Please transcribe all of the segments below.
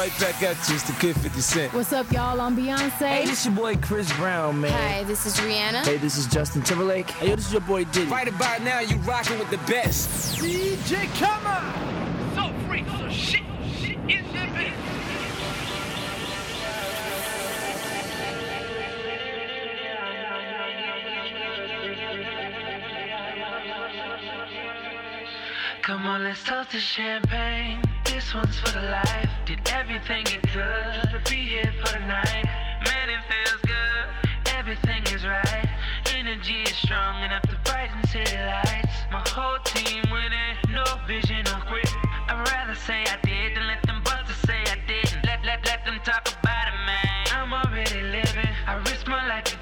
right back at you. It's the Kid 50 Cent. What's up, y'all? I'm Beyonce. Hey, this your boy Chris Brown, man. Hi, this is Rihanna. Hey, this is Justin Timberlake. Hey, yo, this is your boy Diddy. Right about now, you rocking with the best. DJ Kama. So free, so shit, shit in the bed. Come on, let's toast to champagne. This one's for the life. Did everything it could to be here for the night. Man, it feels good. Everything is right. Energy is strong enough to brighten city lights. My whole team winning, no vision of quit. I'd rather say I did than let them busters say I didn't. Let let let them talk about it, man. I'm already living. I risk my life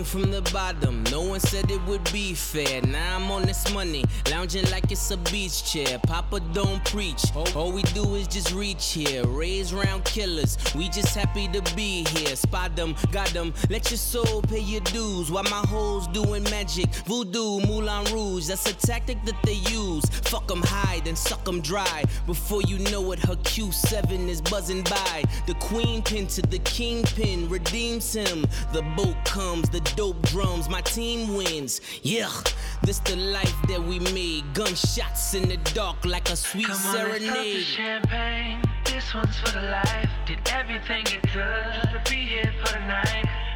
Came from the bottom, no one said it would be fair. Now I'm on this money, lounging like it's a beach chair. Papa don't preach, all we do is just reach here. Raise round killers, we just happy to be here. Spot them, got them, let your soul pay your dues. While my hoes doing magic, voodoo, Moulin Rouge. That's a tactic that they use. Fuck them high, then suck them dry. Before you know it, her Q7 is buzzing by. The queen pin to the kingpin redeems him. The boat comes, the dope drums, my team wins. Yeah, this the life that we made. Gunshots in the dark like a sweet Come on, let's serenade. champagne. This one's for the life. Did everything it could to be here for the night.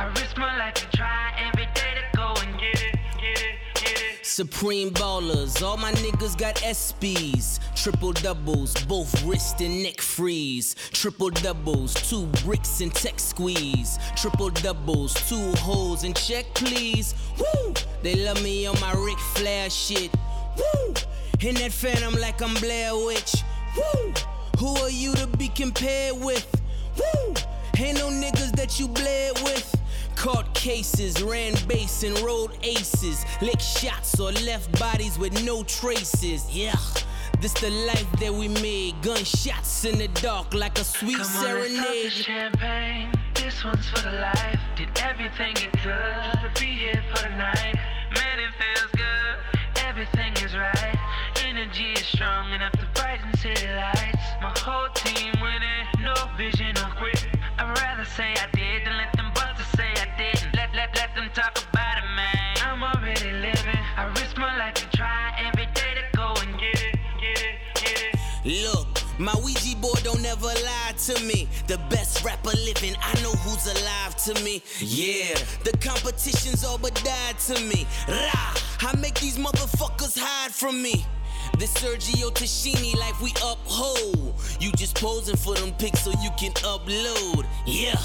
I risk my life to try every day to go and get it, get it, get it. Supreme ballers, all my niggas got SBs. Triple doubles, both wrist and neck freeze. Triple doubles, two bricks and tech squeeze. Triple doubles, two holes and check please. Woo! They love me on my Ric Flair shit. Woo! In that phantom like I'm Blair Witch. Woo! Who are you to be compared with? Woo! Ain't no niggas that you bled with. Caught cases, ran base and rolled aces. Lick shots or left bodies with no traces. Yeah, this the life that we made. Gunshots in the dark like a sweet Come on, let's serenade. champagne. This one's for the life. Did everything it could to be here for the night. Man, it feels good. Everything is right. Energy is strong enough to brighten city lights. My whole team winning, no vision of quit. I'd rather say I did I risk my life to try every day to go and get it, get it, get it. Look, my Ouija board don't ever lie to me. The best rapper living, I know who's alive to me. Yeah, the competition's all but died to me. Rah, I make these motherfuckers hide from me. This Sergio Tacchini life we uphold. You just posing for them pics so you can upload. Yeah.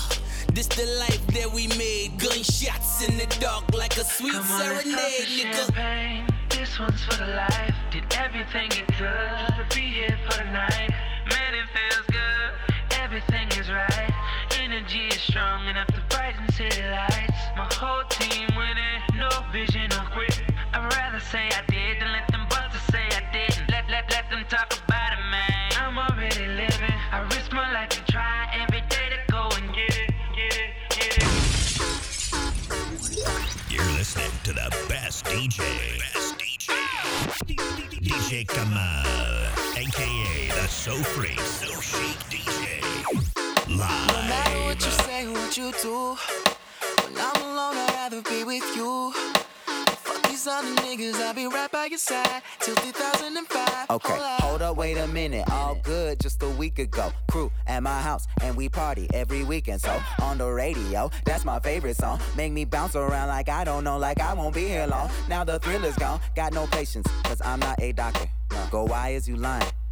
This the life that we made. Gunshots in the dark like a sweet Come serenade, nigga. champagne. This one's for the life. Did everything it could to be here for the night. Man, it feels good. Everything is right. Energy is strong enough to brighten city lights. My whole team winning, no vision of quit. I'd rather say I did than let them busters say I didn't. Let let let them talk about it, man. I'm already living. I risk my life listening to the best DJ. Best DJ. DJ Kamal, aka the So Freak, So Chic DJ. No matter what you Live. say, what you do. When I'm alone, I'd rather be with you. These other niggas, I'll be right by your side till 2005. Okay, Hold up. hold up, wait a minute. All good just a week ago. Crew at my house, and we party every weekend. So on the radio, that's my favorite song. Make me bounce around like I don't know, like I won't be here long. Now the thrill is gone, got no patience, cause I'm not a doctor. Go, why is you lying?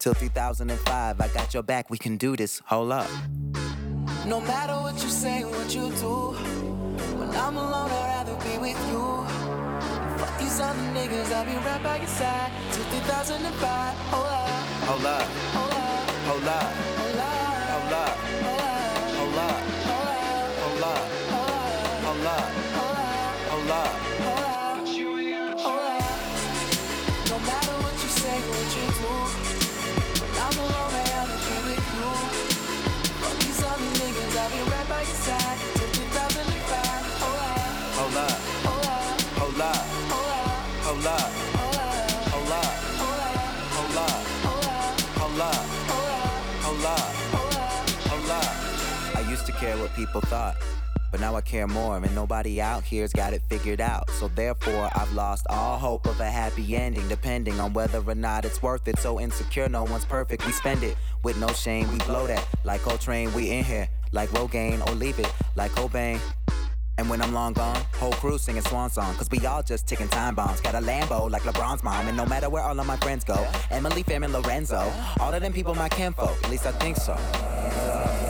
Till 2005, I got your back, we can do this. Hold up. No matter what you say, what you do, when I'm alone, I'd rather be with you. Fuck these other niggas, I'll be right by your side till 2005. Hold up, Hold up, hold up, hold up, care what people thought. But now I care more, and nobody out here's got it figured out. So therefore, I've lost all hope of a happy ending, depending on whether or not it's worth it. So insecure, no one's perfect. We spend it with no shame. We blow that like Coltrane. We in here like Rogaine, or leave it like Cobain. And when I'm long gone, whole crew singing swan song. Cause we all just ticking time bombs. Got a Lambo like LeBron's mom. And no matter where all of my friends go, Emily, Fam, and Lorenzo, all of them people my kinfolk. At least I think so.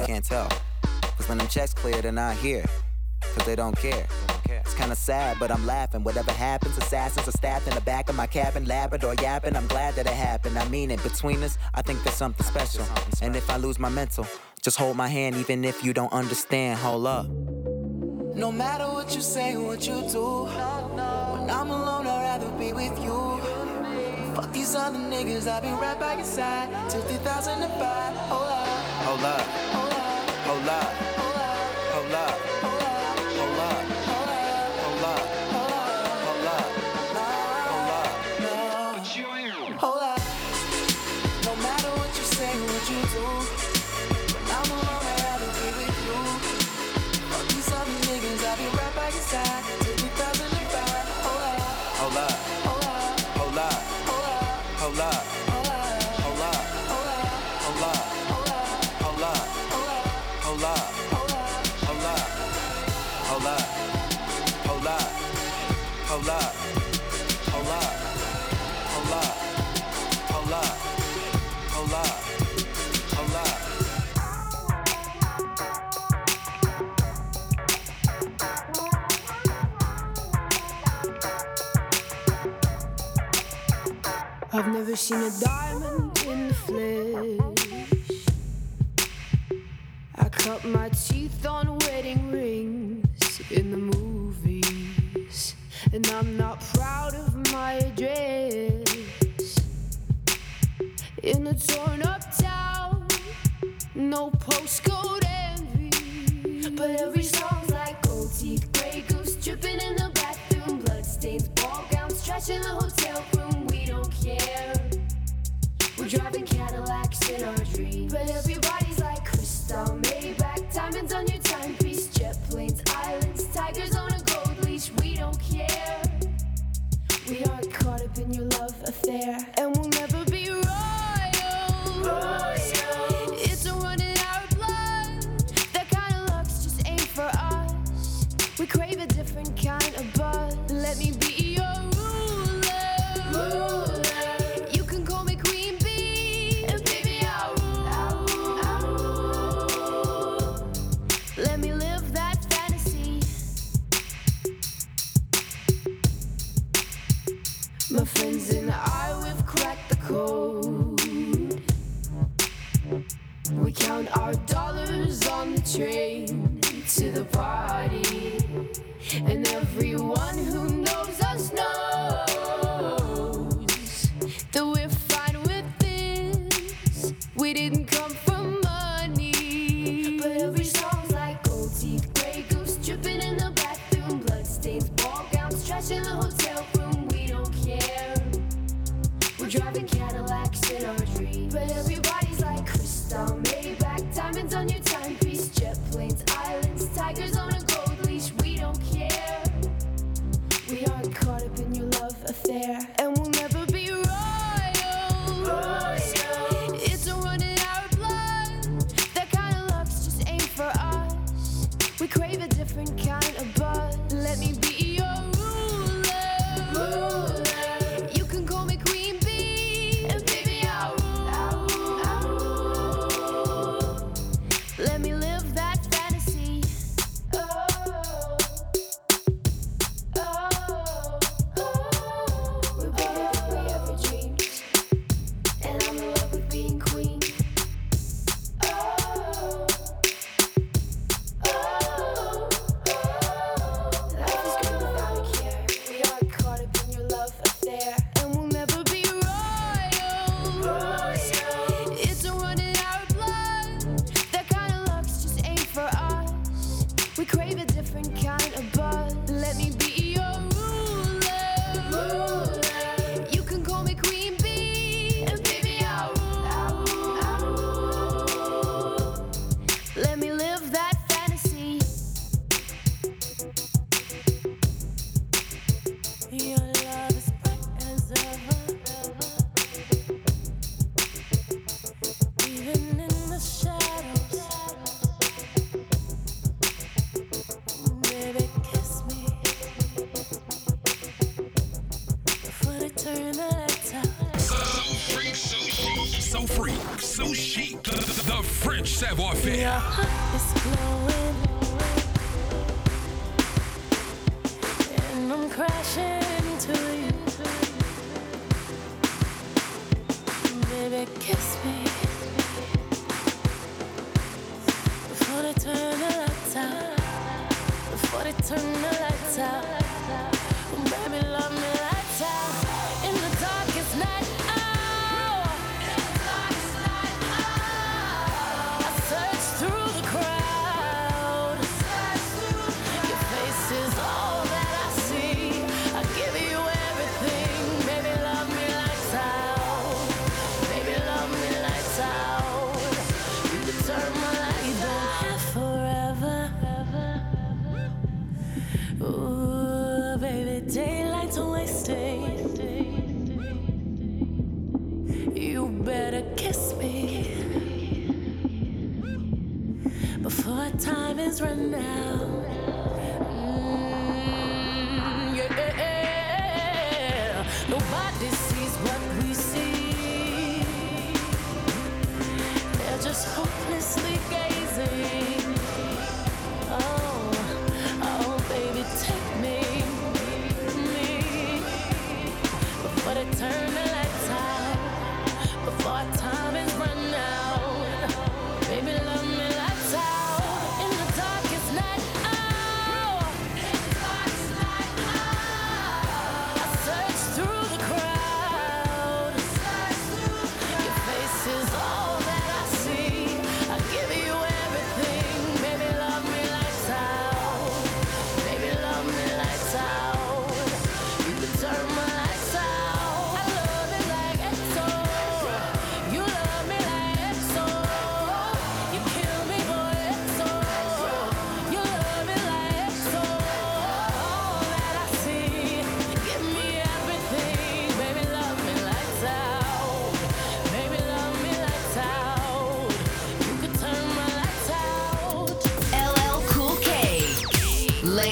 Can't tell. When them checks clear, they're not here. Cause they don't care. It's kinda sad, but I'm laughing. Whatever happens, assassins are stabbed in the back of my cabin, Labrador yapping. I'm glad that it happened. I mean it. Between us, I think there's something special. And if I lose my mental, just hold my hand, even if you don't understand. Hold up. No matter what you say, what you do, when I'm alone, I'd rather be with you. Fuck these other niggas, I'll be right by your side till 2005. Hold up, Hold up. I've never seen a diamond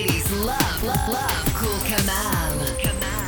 Ladies love, love, love Cool Kamal. Kamal.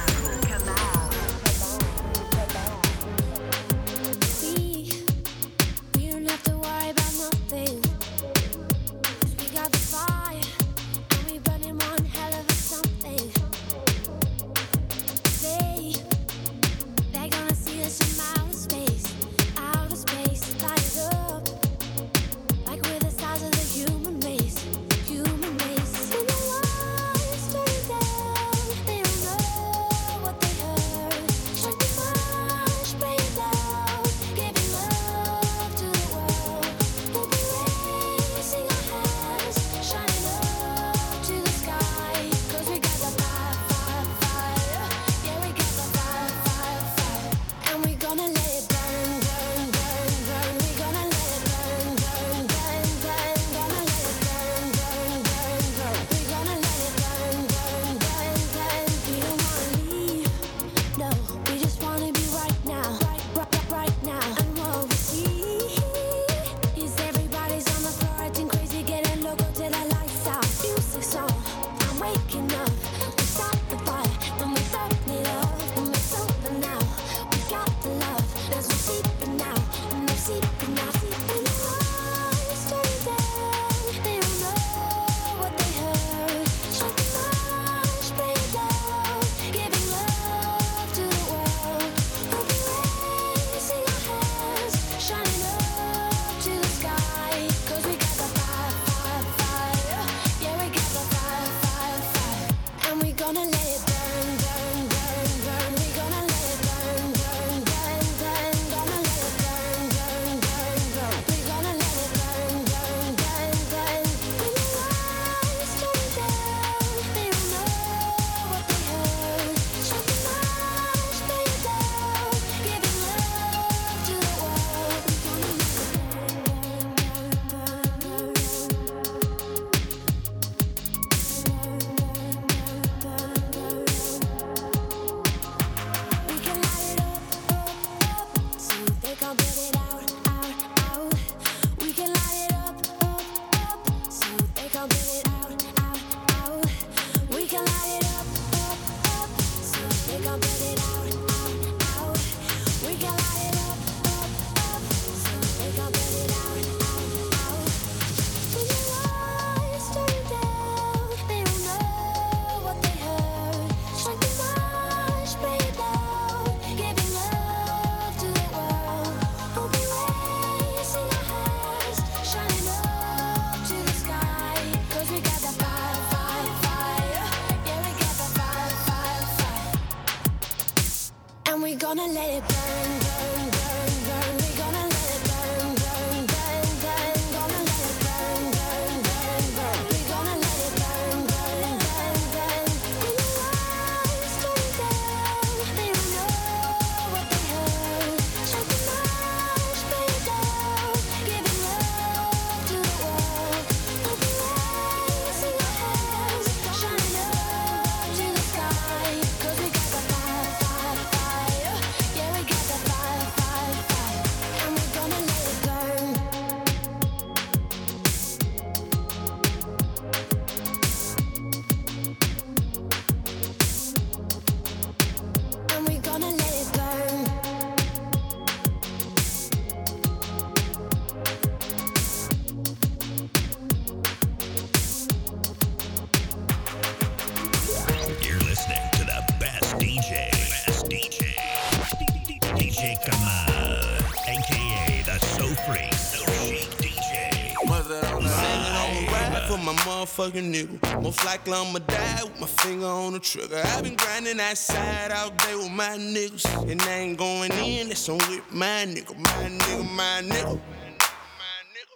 Motherfucking nigga. Most likely I'ma die with my finger on the trigger. I've been grinding that side all day with my niggas. And I ain't going in, that's on with my nigga. My nigga, my nigga.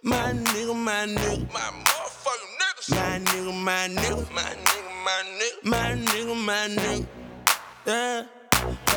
My nigga, my nigga. My motherfucking niggas. My nigga, my nigga. My nigga, my nigga. My nigga, my nigga. Yeah.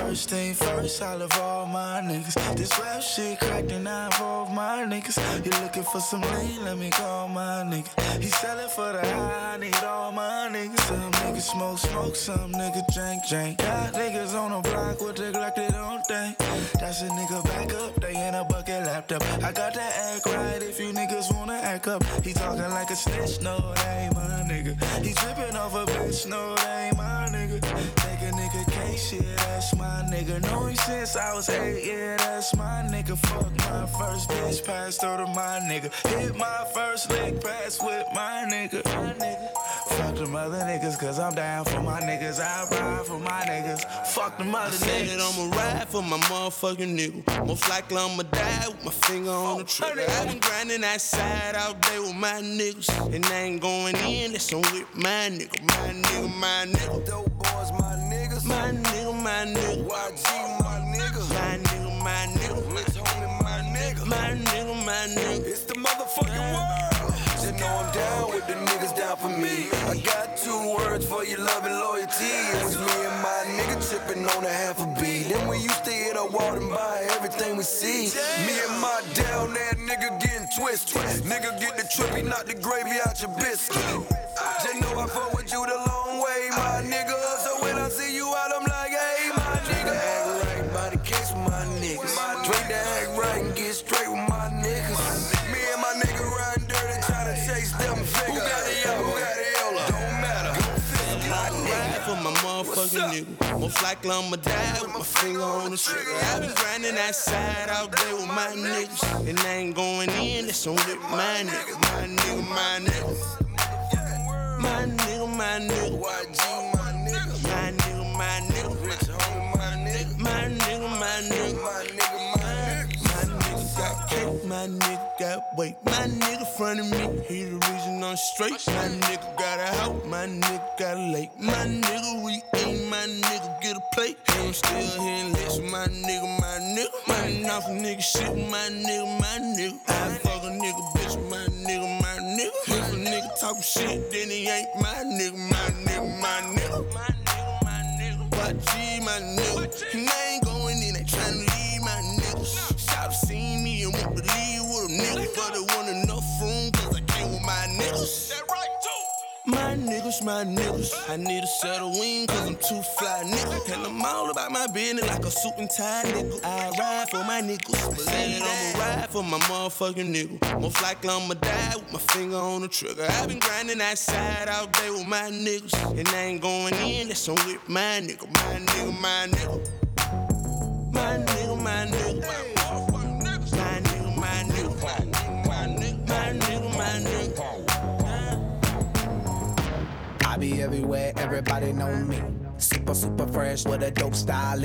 First thing first, I love all my niggas. This rap shit cracked and I involve my niggas. You looking for some lean? Let me call my nigga. He sellin' for the high, I need all my niggas. Some niggas smoke, smoke, some niggas drink, drink. Got niggas on the block with the Glock, they don't think. That's a nigga back up, they in a bucket laptop. I got that act right if you niggas wanna act up. He talking like a snitch, no, that ain't my nigga. He tripping off a bitch, no, that ain't my nigga. Take a nigga case, yeah, that's my nigga. Know him since I was eight, yeah, that's my nigga. Fuck my first bitch, passed her to my nigga. Hit my first lick, pass with my nigga. My nigga. Fuck them other niggas, cause I'm down for my niggas. I ride for my niggas. Fuck them other Said that niggas. I'ma ride for my motherfucking nigga. Most likely I'ma die with my finger on the trigger. I've been grinding that side all day with my niggas. And I ain't going in, that's on with my nigga. My nigga, my nigga. Dope boys, my niggas. My nigga, my nigga. YG, my nigga. My nigga, my nigga. Rich homie, my nigga. My nigga, my nigga. It's the motherfucking world. I got two words for your love and loyalty. It was me and my nigga tripping on a half a beat. Then we used to hit a wall and buy everything we see. Me and my down there nigga getting twisted. Nigga get the trippy, not the gravy out your biscuit. Just know I fuck with you the long way, my nigga. Nigga. Most likely I'ma die with my finger on the trigger. I've been grinding that side all day with my niggas. And I ain't going in, that's on with my nigga. My nigga, my nigga. My nigga, my nigga. YG, my nigga. My nigga, my nigga. My nigga. My nigga, my nigga. My nigga got weight. My nigga front of me, he the reason I'm straight. My nigga got a house, my nigga got a lake. My nigga, we eat, my nigga get a plate. And I'm still hitting licks with my nigga, my nigga. My off a nigga shit my nigga, my nigga. I fuck a nigga bitch my nigga, my nigga. If a nigga talk shit, then he ain't my nigga, my nigga, my nigga. My nigga, my nigga. YG, my nigga. And I ain't going in, they tryna leave and won't believe with a nigga, but it wasn't enough room, cause I came with my niggas. That right, too. My niggas my niggas. I need a set of wings, cause I'm too fly, nigga. And I'm all about my business like a suit and tie, nigga. I ride for my niggas. Believe I'ma ride for my motherfucking nigga. Most likely I'ma die with my finger on the trigger. I've been grinding outside all day with my niggas. And I ain't going in, that's on with my nigga, my nigga, my nigga. My nigga, my nigga. My nigga, everywhere, everybody know me. Super, super fresh with a dope style.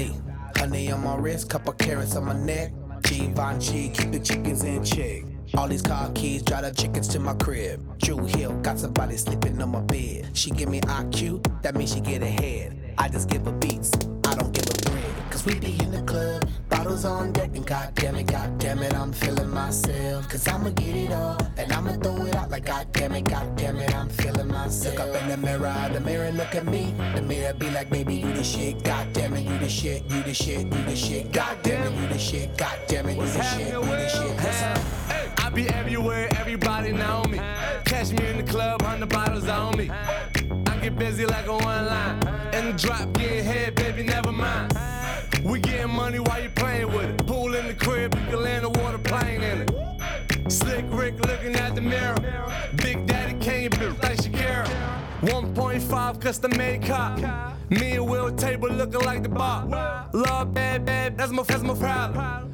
Honey on my wrist, couple carrots on my neck. Givenchy, keep the chickens in check. All these car keys, drive the chickens to my crib. Drew Hill, got somebody sleeping on my bed. She give me IQ, that means she get ahead. I just give her beats, I don't give a bread. Cause we be in the club, bottles on deck, and goddamn it, goddamn it, I'm feeling myself. Cause I'ma get it all, and I'ma throw it out like goddamn it, goddamn it, I'm feeling myself. Look up in the mirror, the mirror look at me. The mirror be like, baby, you the shit, goddamn it, you the shit, you the shit, you the shit, goddamn it, you the shit, goddamn it, you the shit, you the shit. I be everywhere, everybody know me. Catch me in the club, hundred bottles on me. I get busy like a one line. In the drop, getting head, baby, never mind. We getting money while you playing Rick looking at the mirror. Big Daddy came built like Shakira. 1.5 custom made cop. Me and Will table looking like the bar. Love bad, bad, that's my, that's my problem.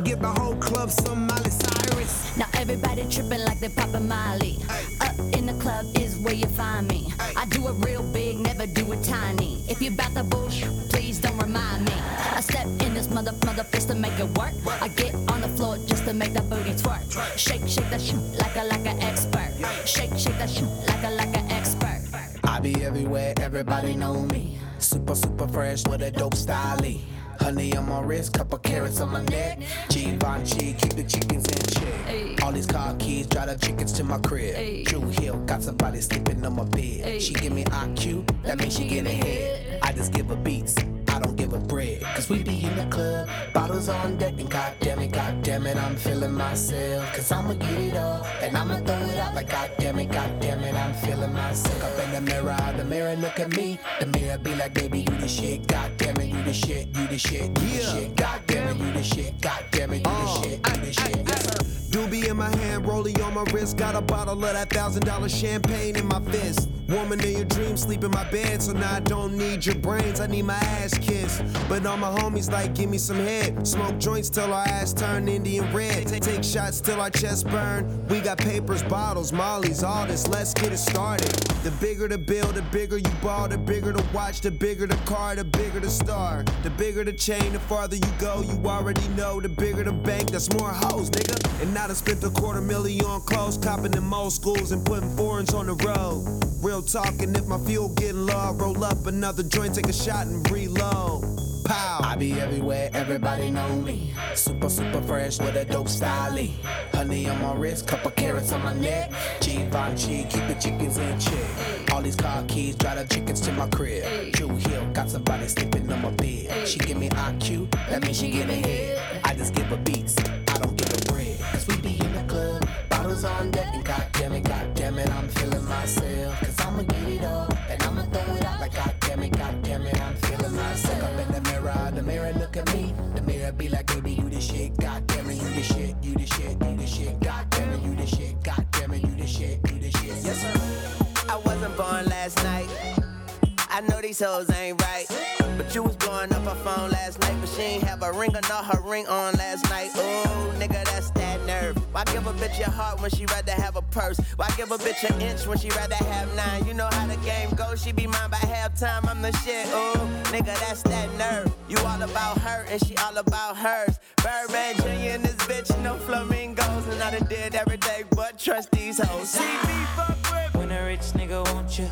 give the whole club some Miley Cyrus. Now everybody tripping like they poppin' Molly. Up in the club is where you find me. I do it real big, never do it tiny. If you bout the bullshit, please don't remind me. I step in this mother mother fist to make it work. I get on the floor just to make that booty twerk. Shake, shake that shit like a like an expert. Shake, shake that shit like a like an expert. I be everywhere, everybody know me. Super, super fresh with a dope style. Honey on my wrist, couple carrots on my neck. Givenchy, keep the chickens in check. All these car keys, drive the chickens to my crib. Drew Hill, got somebody sleeping on my bed. She give me IQ, that means she get ahead. I just give her beats. I don't give a bread. Cause we be in the club, bottles on deck, and goddamn it, goddamn it, I'm feeling myself. Cause I'ma get it all, and I'ma throw it out like goddamn it, goddamn it, I'm feeling myself. Up in the mirror, the mirror look at me. The mirror be like, baby, you the shit, goddamn it, you the shit, you the shit, you the shit, goddamn it, you the shit, goddamn it, you the shit, you the shit. Doobie in my hand, rollie on my wrist. Got a bottle of that thousand dollar champagne in my fist. Woman in your dreams, sleep in my bed, so now I don't need your brains. I need my ass kissed. But all my homies like, give me some head. Smoke joints till our ass turn Indian red. Take shots till our chest burn. We got papers, bottles, mollies, all this. Let's get it started. The bigger the bill, the bigger you ball, the bigger the watch, the bigger the car, the bigger the star. The bigger the chain, the farther you go, you already know. The bigger the bank, that's more hoes, nigga. And I spent a quarter million on clothes, copping them old schools and putting foreigns on the road. Real talking, if my fuel getting low, I roll up another joint, take a shot and reload. Pow. I be everywhere, everybody know me. Super, super fresh with a dope style. Honey on my wrist, couple carrots on my neck. Givenchy, keep the chickens in check. All these car keys, drive the chickens to my crib. Drew Hill, got somebody sleeping on my bed. She give me IQ, that means she get ahead. I just give her beats, bottles on deck, and goddamn it, goddamn it, I'm feeling myself. Cause I'ma get it up, and I'ma throw it out like goddamn it, goddamn it, I'm feeling myself. Up in the mirror, the mirror look at me. The mirror be like, baby, you the shit, goddamn it, you the shit, you the shit, you the shit, goddamn it, you the shit, goddamn it, you the shit, you the shit. Yes, sir. I wasn't born last night. I know these hoes ain't right. But you was blowing up her phone last night, but she ain't have a ring or not her ring on last night. Ooh, nigga, that's that nerve. Why give a bitch your heart when she rather have a purse? Why give a bitch an inch when she rather have nine? You know how the game goes, she be mine by halftime. I'm the shit, ooh, nigga, that's that nerve. You all about her and she all about hers. Birdman Jr. and this bitch, no flamingos. And I done did every day but trust these hoes. See me fuck with When a rich nigga want you,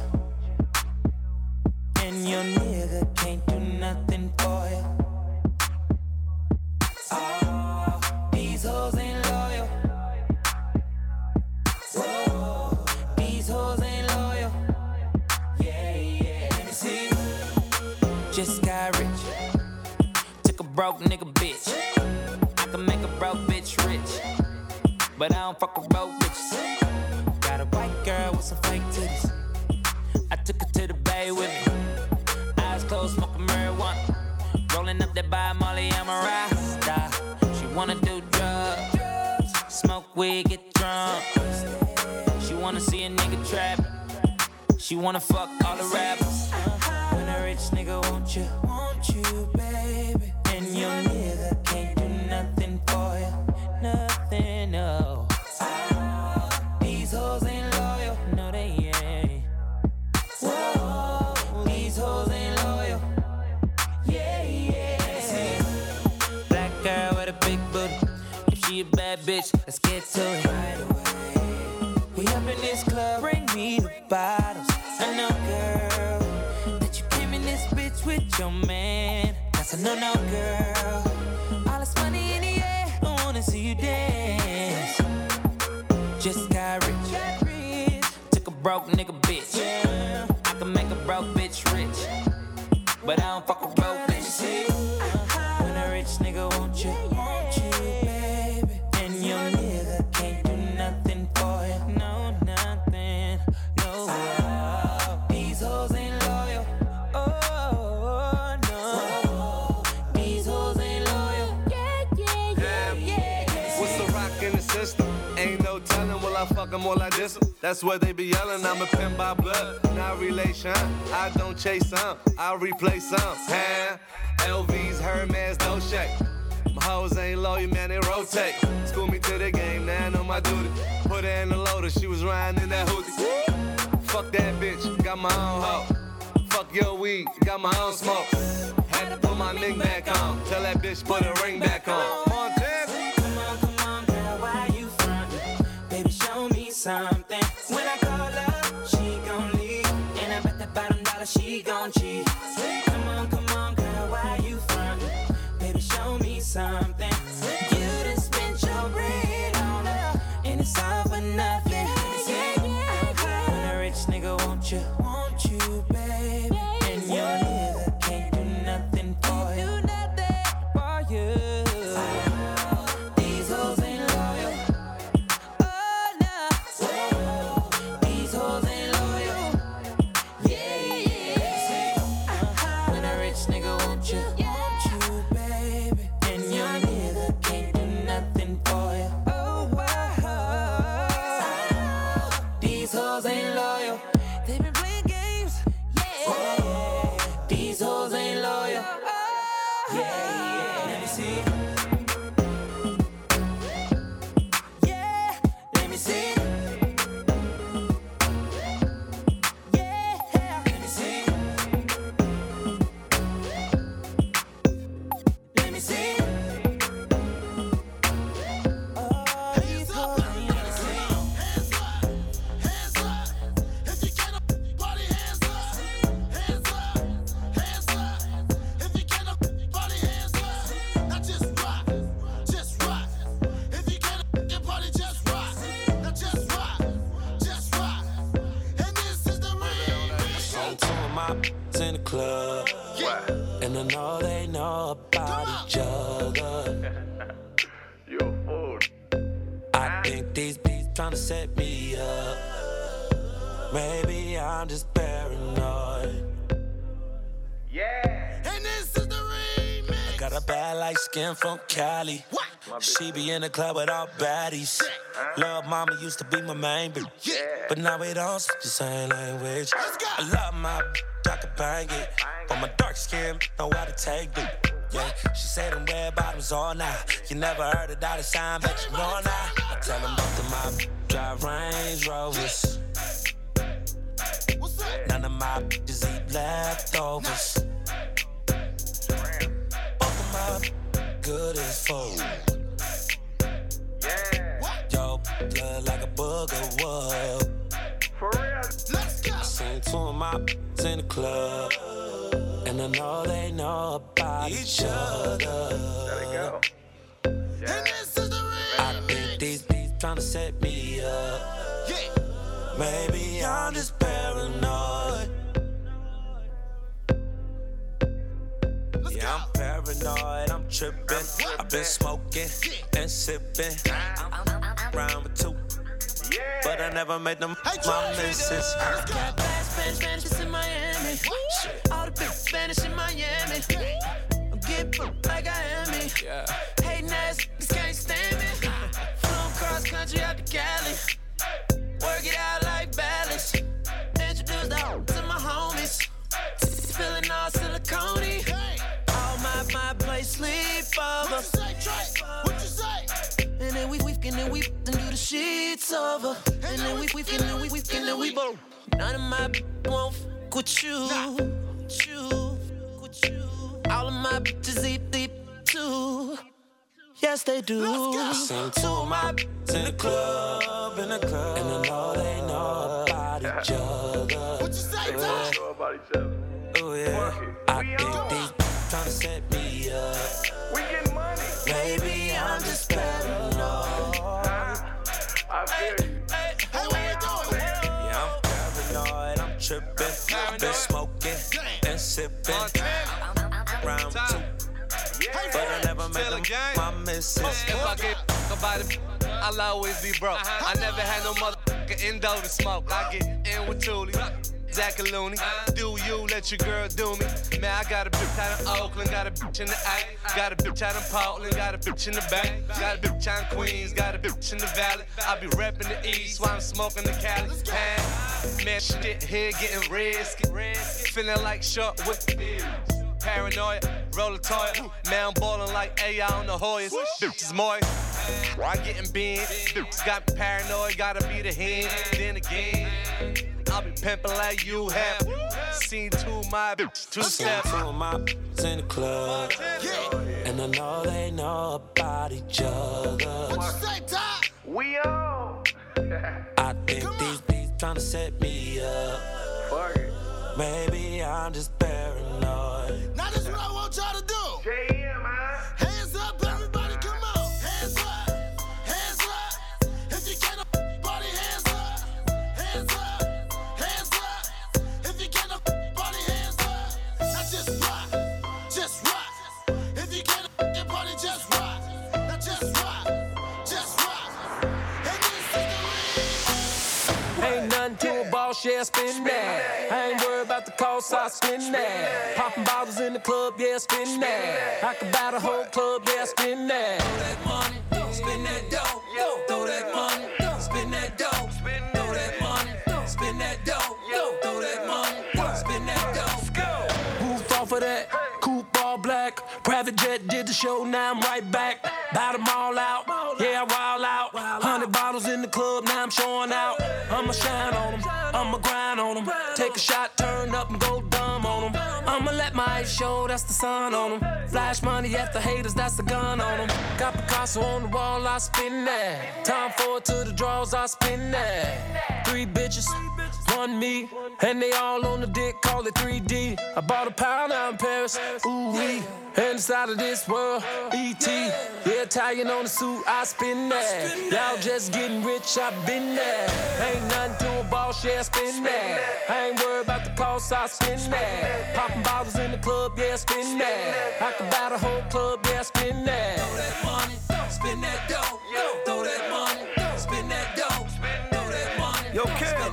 And your nigga can't do nothing for you. Oh, Just got rich. Took a broke nigga bitch. I can make a broke bitch rich. But I don't fuck with broke bitches. Got a white girl with some fake titties. I took her to the bay with me. Eyes closed, smoking marijuana. Rolling up that by Molly, I'm a rasta. She wanna do drugs, smoke weed, get drunk. She wanna see a nigga trap. She wanna fuck all the rappers. Rich nigga want you, want you, baby. And your nigga can't do nothing for you, nothing, no. These hoes ain't loyal, no they ain't. Whoa, these hoes ain't loyal. Yeah, yeah. Black girl with a big booty. If she a bad bitch, let's get to it. Right away. We up in this club, bring me the bottles. I know, your man. That's a no, no, girl. All this money in the air, I wanna see you dance. Just got rich. Took a broke nigga bitch. That's what they be yelling. I'm a pin by blood, not relation. I don't chase some, I replace some. Huh? LV's, Hermes, no shake. My hoes ain't loyal, man, they rotate. School me to the game, now I know my duty. Put her in the loader, she was riding in that hoodie. Fuck that bitch, got my own hoe. Fuck your weed, got my own smoke. Had to put my ring back on. Tell that bitch put her ring back on. Montana. Come on, come on, girl, why you frontin'? Baby, show me something. Cheat. Come on, come on, girl, why you frontin'? Baby, show me something. Cali. She be in the club with all baddies. Love mama used to be my main bitch. But now we don't speak the same language. I love my bitch, I can bang it. But my dark skin know how to take it. Yeah, she said them red bottoms all night. You never heard of Dolla $ign, but you know now. I tell them both of my bitch drive Range Rovers. None of my bitches eat leftovers. Both of my good as food. Yo, blood like a bug booger would. For real. Let's go. I seen two of my in the club. And I know they know about each other. There we go. Yeah. I think these these trying to set me up. Yeah. Maybe I'm just paranoid. Yeah, I'm paranoid, I'm tripping. I've been smoking and sipping. Round with two. But I never made them my misses. Got bad Spanish, Spanish in Miami. All the big Spanish in Miami. I'm getting booked like I am me. Hating ass niggas can't stand me. Flown cross country out to Cali. Then we, and do the sheets over. And then we, we, and then we, we, and then we both. None of my won't f with you. With you, with you. All of my bitches eat deep too. Yes, they do. Sing two of my b****s in the club, in the club. And I know they know about each other. What you say, Oh yeah. I think these trying to set me up. We get money. Maybe I'm just paranoid. I've been smoking and sipping. Round two. But I never made them my misses. If I get about it, I'll always be broke. I never had no motherfucking endo to smoke. I get in with Thule. Looney, do you let your girl do me? Man, I got a bitch out in Oakland, got a bitch in the A, got a bitch out in Portland, got a bitch in the Bay, got a bitch out in Queens, got a bitch in the Valley. I be reppin' the East while I'm smoking the Cali. Man, man, shit here getting risky, feeling like short with Paranoia, roll a toy. Man, I'm ballin' like AI on the Hoyas. Bitches moist. I getting. Bitches got me paranoid, gotta be the hand. Then again, I'll be pimpin' like you have. Seen two of my bitches, two Seen steps. two of my b****s in the club. And I know they know about each other. What you say, Doc? We on. I think these these trying to set me up. Maybe I'm just paranoid. Now this is what I want y'all to do. Nothing to a boss, yeah, spin that. I ain't worried about the cost, I spin that. Popping bottles in the club, yeah, spin that. I could buy the whole club, yeah, spin that. Throw that money, spin that dough. Throw that money, spin that dough. Throw that money, spin that dough. Throw that money, spin that dough. Roof off of that, coupe all black. Private jet did the show, now I'm right back. Bout them all out, yeah, I wild out. Hundred bottles in the club, now I'm showing out. I'ma shine on them, I'ma grind on them. Take a shot, turn up and go dumb on them. I'ma let my eyes show, that's the sun on them. Flash money after haters, that's the gun on them. Got Picasso on the wall, I spin that. Time forward to the draws, I spin that. Three bitches, one me, and they all on the dick, call it 3D. I bought a pound out in Paris, ooh wee. and Inside of this world, ET. Yeah, Italian on the suit, I spin that. Y'all just getting rich, I been there. Ain't nothing to a boss, yeah, spin that. I ain't worried about the cost, I spin that. Popping bottles in the club, yeah, spin that. I could buy the whole club, yeah, spin that. Throw that money, spin that dough. Throw that money, spin that dough. Throw that money, Yo, Cam, spin that dough.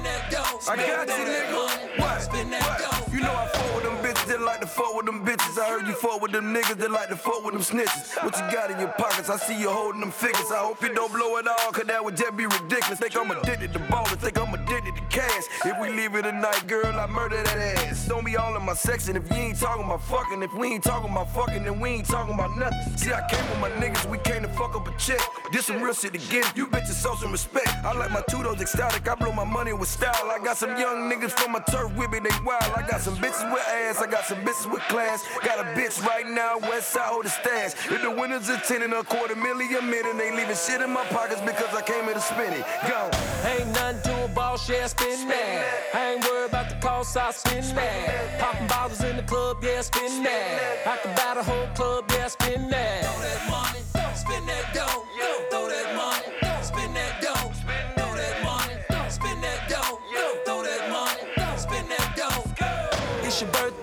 I got you, nigga. What? Dough. You know I with them bitches like to fuck with them bitches. I heard you fuck with them niggas that like to fuck with them snitches. What you got in your pockets? I see you holding them figures. I hope you don't blow it all, cause that would just be ridiculous. Think I'm addicted to ballin', think I'm addicted to cash. If we leave it tonight, girl, I murder that ass. Don't be all in my section if you ain't talking about fucking. If we ain't talking about fucking, then we ain't talking about nothing. See, I came with my niggas, we came to fuck up a check. Did some real shit to get. You bitches show some respect. I like my two-toes ecstatic, I blow my money with style. I got some young niggas from my turf with me, they wild. I got some bitches with ass, I got some bitches dressed with class. Got a bitch right now, west side hold the stash. If the winners are 10 and a quarter million a minute, ain't leaving shit in my pockets because I came here to spin it. Go. Ain't nothing to a boss, yeah, spin that. I ain't worried about the cost, I spin that. Popping bottles in the club, yeah, spin that. I can buy the whole club, yeah, spin that. Throw that money, spin that dough, throw that money, spin that dough, throw that money, spin that dough, throw that money, spin that dough. It's your birthday, girl,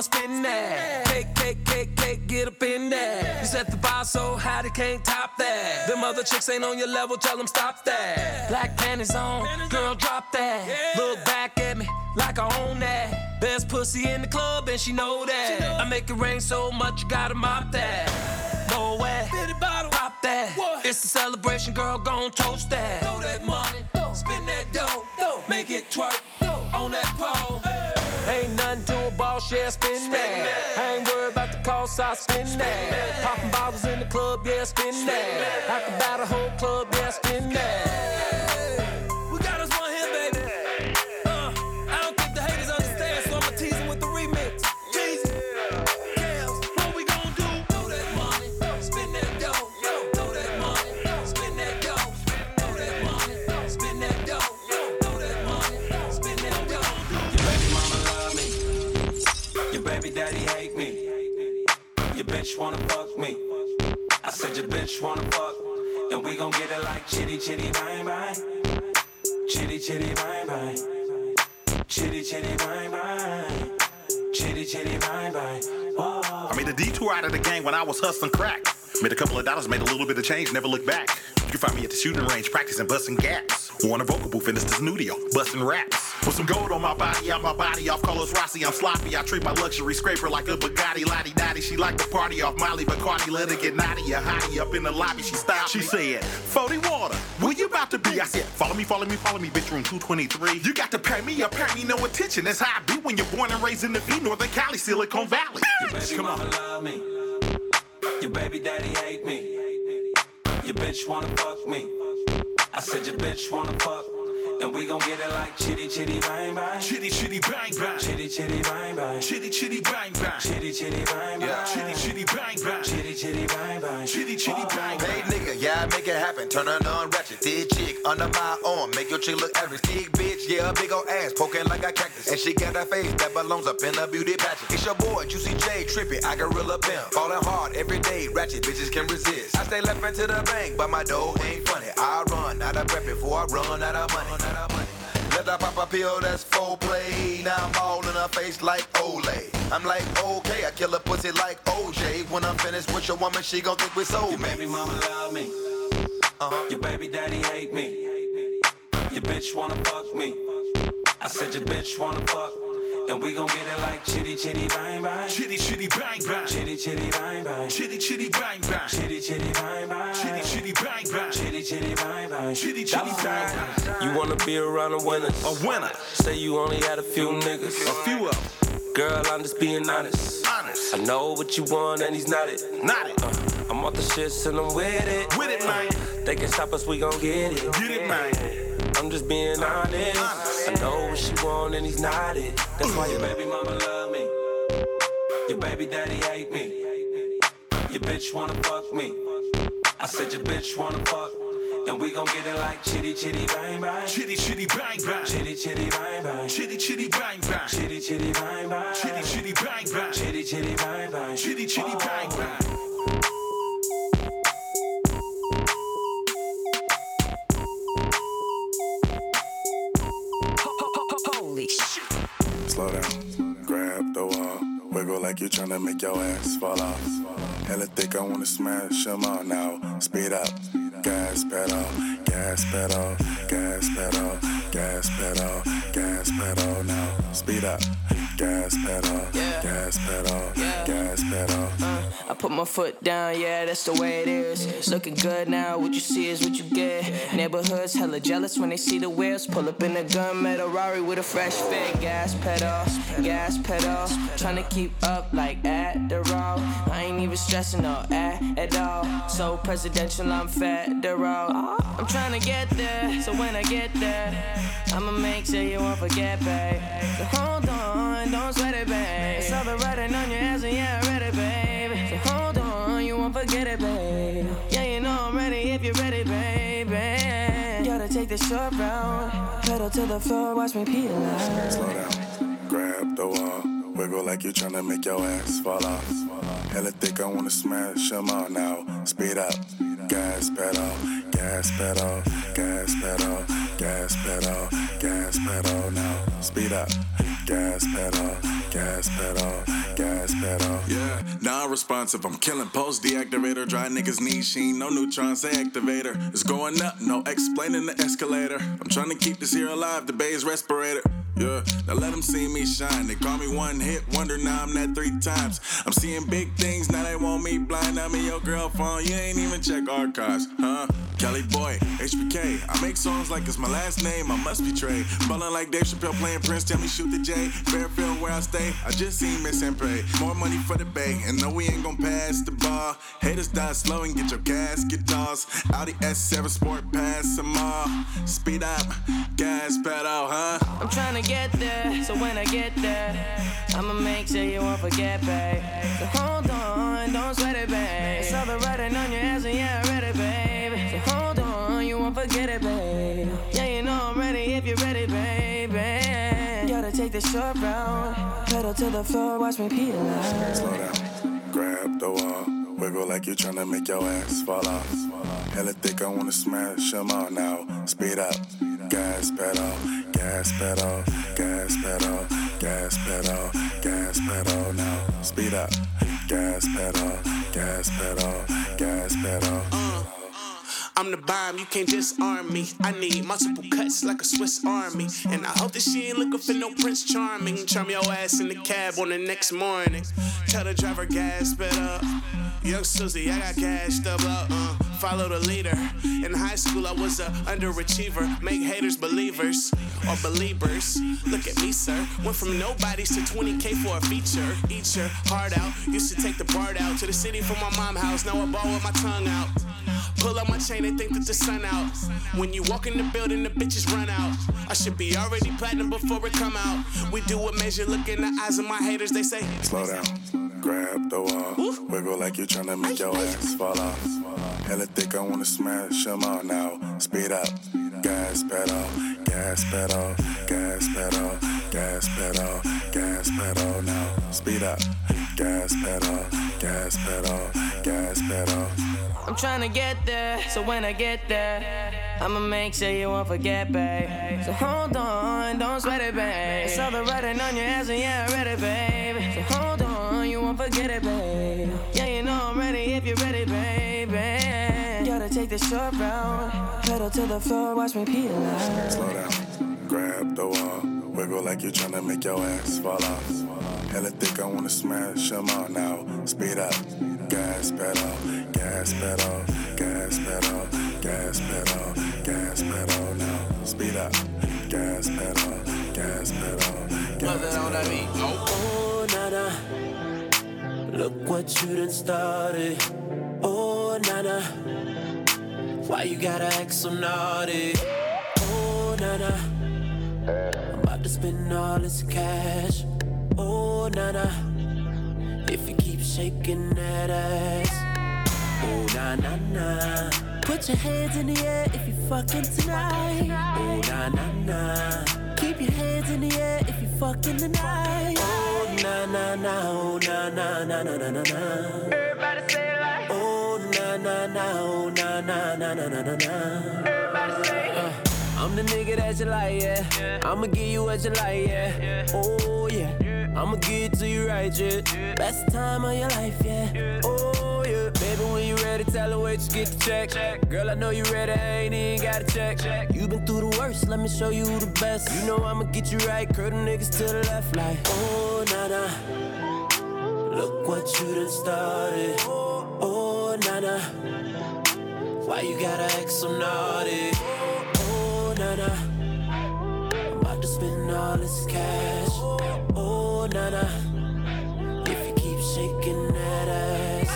I'ma spin that. Cake, cake, cake, cake, get up in there. You set the bar so high they can't top that. Them other chicks ain't on your level, tell them stop that. Black panties on, girl, drop that. Look back at me like I own that. Best pussy in the club and she know that. I make it rain so much you gotta mop that. No way, pop that. It's a celebration, girl, gon' toast that. Throw that money, spin that dough, make it twerk on that pole. Ain't nothing to a boss, yeah, spin that. I ain't worried about the cost, I spin that. Popping bottles in the club, yeah, spin that. I can buy the whole club, yeah, spin that. Bitch wanna fuck me. I said your bitch wanna fuck. And we gon' get it like chitty chitty bang bang. Chitty chitty bang bang. Chitty chitty bang bang. I made a detour out of the gang when I was hustling crack. Made a couple of dollars, made a little bit of change, never looked back. You can find me at the shooting range, practicing busting gaps. Or in a vocal booth in the studio, busting raps. With some gold on my body, out my body off Carlos Rossi. I'm sloppy. I treat my luxury scraper like a Bugatti, Lottie Dottie. She like to party off Molly Bacardi. Let her get naughty, a hottie up in the lobby. She stopped. She said, 40 water, where you about to be? I said, follow me, follow me, follow me, bitch, room 223. You got to pay me up, pay me no attention. That's how I be when you're born and raised in the V, Northern Cali, Silicon Valley. Your baby Come mama on. love me. Your baby daddy hate me. Your bitch wanna fuck me. I said your bitch wanna fuck. And we gon' get it like chitty chitty bang bang. Chitty chitty bang bang. Chitty chitty bang bang. Chitty chitty bang bang. Chitty chitty bang bang. Chitty chitty bang bang. Chitty chitty bang bang. Chitty chitty bang bang. Hey nigga, yeah, make it happen. Turn her on ratchet. Thick chick under my arm. Make your chick look average. Thick bitch, yeah, a big ol' ass. Poking like a cactus. And she got that face that belongs up in a beauty pageant. It's your boy, Juicy J, trippy. I gorilla pimp. Falling hard every day. Ratchet bitches can resist. I stay left into the bank, but my dough ain't funny. I run out of breath before I run out of money. Let her pop a pill that's full play. Now I'm all in her face like Olay. I'm like, okay, I kill a pussy like OJ. When I'm finished with your woman, she gon' think we sold Your baby mama love me. Uh-huh. Your baby daddy hate me. Your bitch wanna fuck me. I said your bitch wanna fuck. And we gon' get it like chitty chitty bang bang. Chitty chitty bang bang. Chitty chitty bang bang. Chitty chitty bang bang. Chitty chitty bang bang. Chitty chitty bang bang. Chitty chitty bang bang. Chitty chitty bang bang. You wanna be around a winner? A winner. Say you only had a few niggas. A few of them. Girl, I'm just being honest. Honest. I know what you want and he's not it. Not it. Uh, I'm off the shits and I'm with it. With it, man. They can stop us, we gon' get it. Get it, man. I'm just being honest. I know what she want and he's not it. That's why your baby mama love me. Your baby daddy hate me. Your bitch wanna fuck me. I said your bitch wanna fuck. And we gon' get it like chitty chitty bang bang. Chitty chitty bang bang. Chitty chitty bang bang. Chitty chitty bang bang. Chitty chitty bang bang. Chitty chitty bang bang. Chitty chitty bang bang. Chitty chitty bang bang. Like you tryna make your ass fall off. Hella thick, I wanna smash smash 'em all now. Speed up, gas pedal, gas pedal, gas pedal, gas pedal, gas pedal now. Speed up, gas pedal, gas pedal, gas pedal. Uh, I put my foot down, yeah, that's the way it is. It's Looking good now, what you see is what you get. Neighborhoods hella jealous when they see the wheels. Pull up in a gunmetal Rari with a fresh fit. Gas pedal, gas pedal. Tryna keep up like Adderall. I ain't even stressing no at, at all. So presidential, I'm federal. I'm tryna get there, so when I get there, I'ma make sure you won't forget, babe. So hold on, on, don't sweat it, babe. Saw the writing on your ass and yeah, I read it, babe. So hold on, you won't forget it, babe. Yeah, you know I'm ready if you're ready, baby. Gotta take the short route, pedal to the floor, watch me peel out. Slow down, grab the wall, wiggle like you're trying to make your ass fall off. Hella thick, I wanna smash 'em all now. Speed up, gas pedal, gas pedal, gas pedal, gas pedal, gas pedal now. Speed up, gas pedal, gas pedal, gas pedal. Yeah, non-responsive. I'm killing post deactivator. Dry niggas need sheen, no neutrons, say activator. It's going up, no explaining the escalator. I'm trying to keep this here alive, the bay's respirator. Yeah, now let them see me shine. They call me one hit wonder, now I'm that three times. I'm seeing big things, now they want me blind. I'm in your girl phone, you ain't even check archives, huh? Kelly Boy, HBK. I make songs like it's my last name, I must be Trey. Ballin' like Dave Chappelle playing Prince, tell me shoot the J. Fairfield where I stay, I just seen Miss and pray. More money for the bay, and no, we ain't gon' pass the bar. Haters die slow and get your casket tossed. Audi S7 Sport, pass them all. Speed up, gas pedal, huh? I'm trying to get there, so when I get there, I'ma make sure you won't forget, babe. So hold on, don't sweat it, babe. Saw the writing on your ass and yeah, I read it, babe. So hold on, you won't forget it, babe. Yeah, you know I'm ready if you're ready, baby. Gotta take the short route, pedal to the floor, watch me peel out. Slow down, grab the wall, wiggle like you're trying to make your ass fall off. Hella thick, I wanna smash 'em all now. Speed up, gas pedal, gas pedal, gas pedal, gas pedal, gas pedal now. Speed up, gas pedal, gas pedal, gas pedal. I'm the bomb, you can't disarm me. I need multiple cuts like a Swiss army. And I hope that she ain't looking for no Prince Charming. Charm your ass in the cab on the next morning. Tell the driver gas up. Young Susie, I got gassed up. Uh, follow the leader. In high school, I was a underachiever. Make haters believers or believers. Look at me, sir. Went from nobodies to 20k for a feature. Eat your heart out. Used to take the BART out to the city from my mom house. Now I ball with my tongue out. Pull up my chain and think that the sun out. When you walk in the building, the bitches run out. I should be already platinum before it come out. We do what measure, look in the eyes of my haters, they say. Slow down, grab the wall, wiggle like you're trying to make your ass fall off. Hella thick, I wanna smash 'em all now. Speed up, gas pedal, gas pedal, gas pedal, gas pedal, gas pedal now. Speed up, gas pedal, gas pedal, gas pedal. I'm trying to get there, so when I get there, I'ma make sure you won't forget, babe. So hold on, don't sweat it, babe. Saw the writing on your ass and yeah, I read it, babe. So hold on, you won't forget it, babe. Yeah, you know I'm ready if you're ready, baby. Gotta take the short route, pedal to the floor, watch me peel out. Slow down, grab the wall, wiggle like you're trying to make your ass fall off. Hella thick, I wanna smash 'em all now. Speed up, gas pedal, gas pedal, gas pedal, gas pedal, gas pedal now. Speed up, gas pedal, gas pedal, gas pedal. Oh, nana. Look what you done started. Oh, nana. Why you gotta act so naughty? Oh, nana. I'm about to spend all this cash. Oh, nana. If you keep shaking that ass. Oh, na na na. Put your hands in the air if you fucking tonight. Oh, na na na. Keep your hands in the air if you fucking tonight. Oh, na na na. Oh, na na na na na na. Everybody say it like. Oh, na na na. Oh, na na na na na na. Everybody say. Uh, I'm the nigga that you like, yeah. I'ma give you what you like, yeah. Oh, yeah. I'ma give it to you right, yeah. Best time of your life, yeah. Oh, yeah. Baby, when you ready, tell her wait, you get the check. Girl, I know you ready, I ain't even got to check. You been through the worst, let me show you the best. You know I'ma get you right, curl them niggas to the left, like, oh, nah, nah. Look what you done started. Oh, nah, nah. Why you gotta act so naughty? Oh, nah. I'm about to spend all this cash. Oh, nah, nah. If you keep shaking that ass.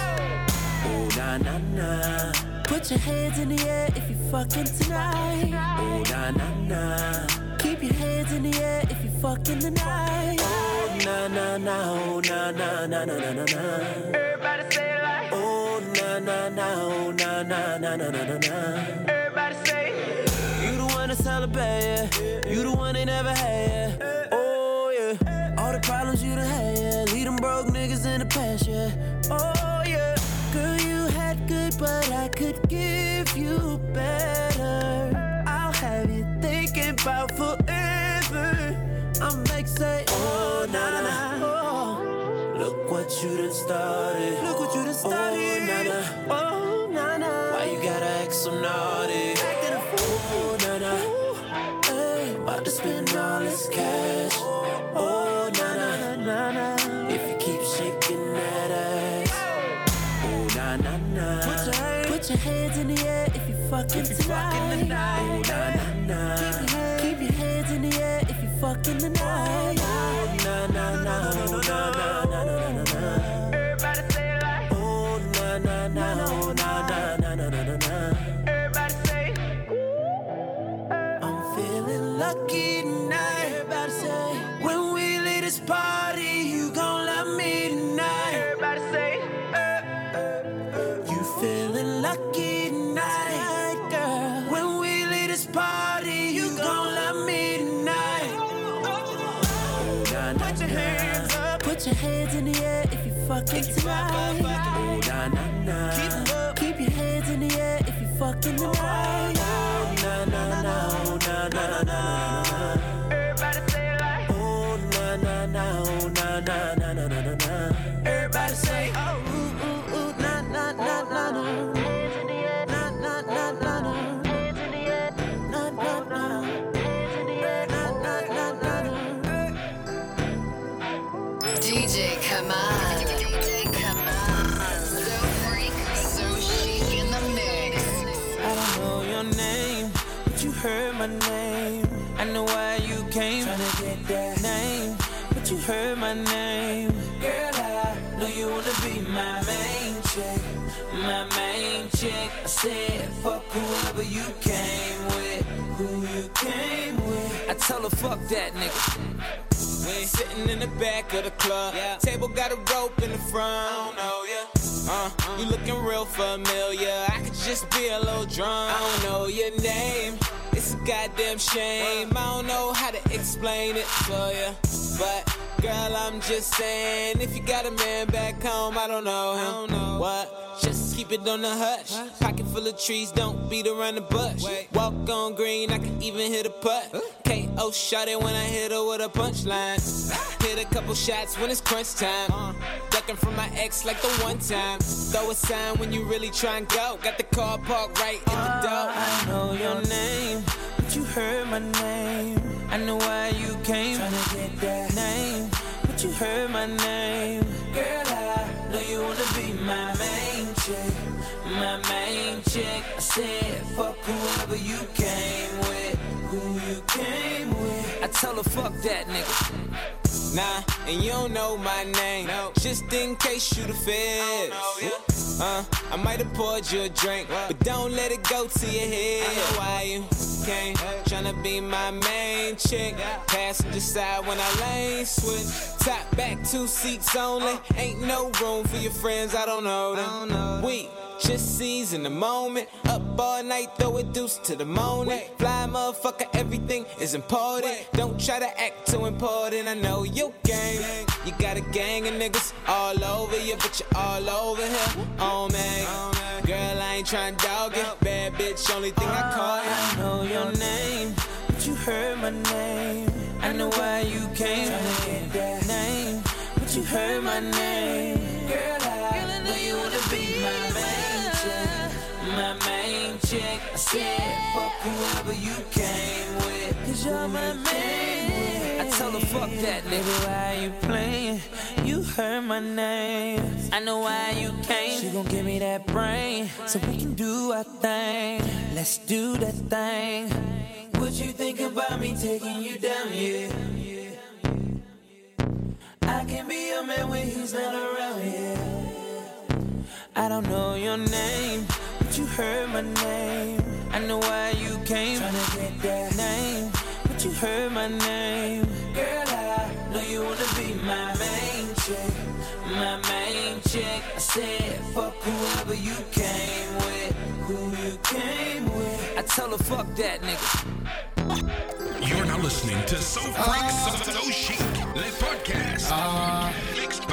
Oh, nah, nah, nah. Put your hands in the air if you fucking tonight. Oh, nah, nah, nah. Keep your hands in the air if you fucking tonight. Oh, na na na, oh, na na na na na na na. Everybody say it like. Oh, na na na, oh, na na na na na na na. Everybody say. Celebrate, yeah. You the one they never had, yeah. Oh, yeah. All the problems you done had, yeah. Leave them broke niggas in the past, yeah. Oh, yeah. Girl, you had good, but I could give you better. I'll have you thinking about forever. I'll make say, oh, na na na. Oh, look what you done started. Air if you fucking if you tonight. Fucking tonight. Na na na. Keep your, hand, keep your hands in the air if you're fucking tonight. Oh, nah. Keep, Keep your hands in the air if you're fucking tonight. Heard my name. I know why you came. Tryna get that name, but you heard my name. Girl, I know you wanna be my main chick, my main chick. I said, fuck whoever you came with, who you came with. I tell her fuck that nigga. We sitting in the back of the club. Yeah. Table got a rope in the front. I don't know ya. Uh, you looking real familiar. I could just be a little drunk. I don't know your name. It's a goddamn shame. I don't know how to explain it to ya. But girl, I'm just saying, if you got a man back home, I don't know him. What? Just keep it on the hush. Pocket full of trees, don't beat around the bush. Walk on green, I can even hit a putt. KO shot it when I hit her with a punchline. Ah. Hit a couple shots when it's crunch time. Uh. Ducking from my ex like the one time. Throw a sign when you really try and go. Got the car parked right in the door. Oh, I know your name, but you heard my name. I know why you came. Tryna get that name, you heard my name. Girl, I know you wanna be my main chick, my main chick. I said, fuck whoever you came with, who you came with. I tell her fuck that nigga. Nah, and you don't know my name. Just in case you the feds. Uh, I might have poured you a drink, but don't let it go to your head. I know why you came, tryna be my main chick. Passenger side when I lane switch. Top back, two seats only. Ain't no room for your friends, I don't know them. We just seize in the moment. Up all night, throw a deuce to the morning. Fly motherfucker, everything is important. Don't try to act too important. I know you gang. You got a gang of niggas all over you, but you're all over here. Oh man, girl, I ain't trying to dog it. Bad bitch, only thing I call it. I know your name, but you heard my name. I know why you came. Tryna name, but you heard my name. My main chick. I said, fuck whoever you came with, cause you're my main. I tell her fuck that nigga. why you playing? You heard my name. I know why you came. She gon' give me that brain so we can do our thing. Let's do that thing. What you think about me taking you down here? I can be your man when he's not around here. I don't know your name, but you heard my name. I know why you came. Tryna get that name, but you heard my name. Girl, I know you wanna be my main chick, my main chick. I said, fuck whoever you came with, who you came with. I tell her, fuck that nigga. You're now listening to So Freak, So, so Chic, the podcast. Uh, mixed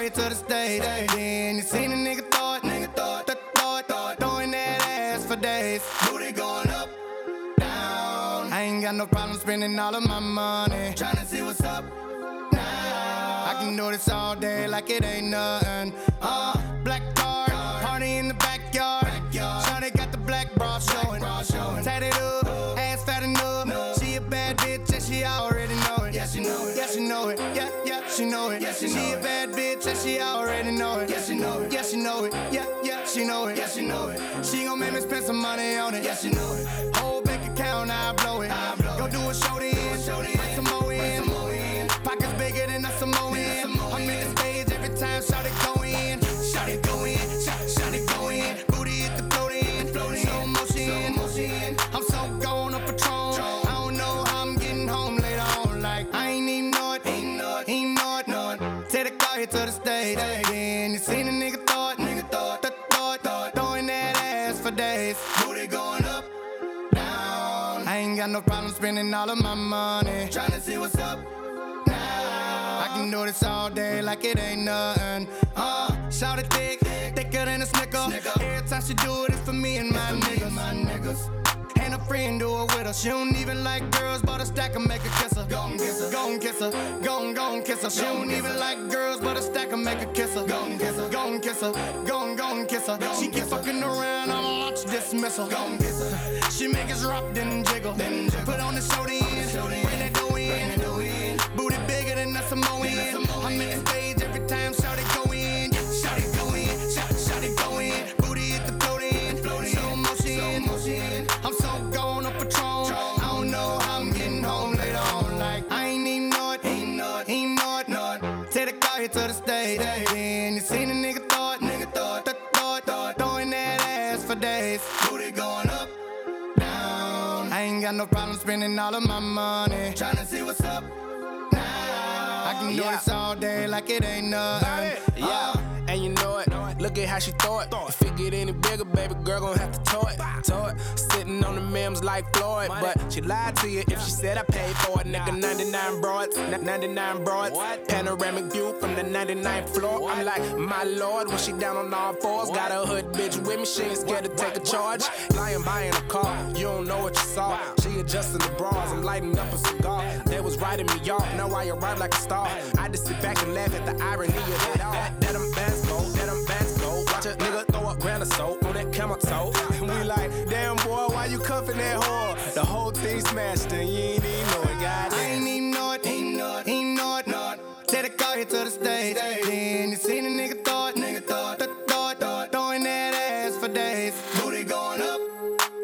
here to the stage, then you seen a nigga throw it, nigga throw it, throw it, throw it, throwing that ass for days. Booty going up, down. I ain't got no problem spending all of my money, tryna see what's up. Now I can do this all day like it ain't nothing. Uh, some money on it. Yeah, she know it. Whole bank account, I blow it. I blow Go do a show then, bring no problem spending all of my money, tryna see what's up. Now I can do this all day like it ain't nothing. Uh, shout it thick, thicker than a snicker. Every time she do it, it's for me and my niggas. My niggas. And friend do it with her. She don't even like girls, but a stack and make her kiss her. Gon' kiss her, gon' kiss her, gon' gon' kiss her. She don't even like girls, but a stack and make her kiss her. Gon' kiss her, gon' kiss her, gon' gon' kiss her. She keep fucking around, I'ma launch dismissal. Gon' kiss her. She make us drop, then jiggle. Put on the show then, bring that dough in. Booty bigger than a Samoan. Here to the stage, then you seen a nigga it, nigga it, throw it, throw throwing that ass for days. Booty going up, down. I ain't got no problem spending all of my money, tryna see what's up. Now I can do Yeah. this all day like it ain't nothing. Yeah, uh. and you know it. Look at how she throw it. If it get any bigger, baby girl gon' have to tow it. Tow it. Sitting on the memes like Floyd. But she lied to you if she said I paid for it. Nigga, 99 broads. n- 99 broads. Panoramic view from the 99th floor. I'm like, my lord, when she down on all fours. Got a hood bitch with me, she ain't scared to take a charge. Lying by in a car, you don't know what you saw. She adjusting the bras, I'm lighting up a cigar. They was writing me off, now I arrive like a star. I just sit back and laugh at the irony of it all. That, that bands throw up of soap on that camel toe. And we like, damn boy, why you cuffing that whore? The whole thing smashed and you ain't even know it, goddamn. I ain't even know it, ain't know it, ain't know it, know it. Take the car here to the stage, then you seen a nigga it, nigga it, throw it, throw it, throwing that ass for days. Booty going up,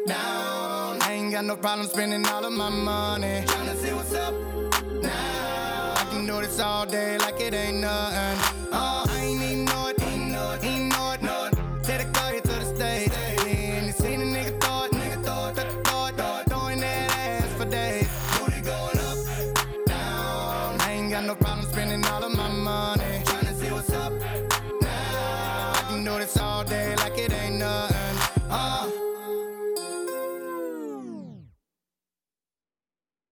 down. I ain't got no problem spending all of my money, tryna see what's up. Now I can do this all day like it ain't nothing.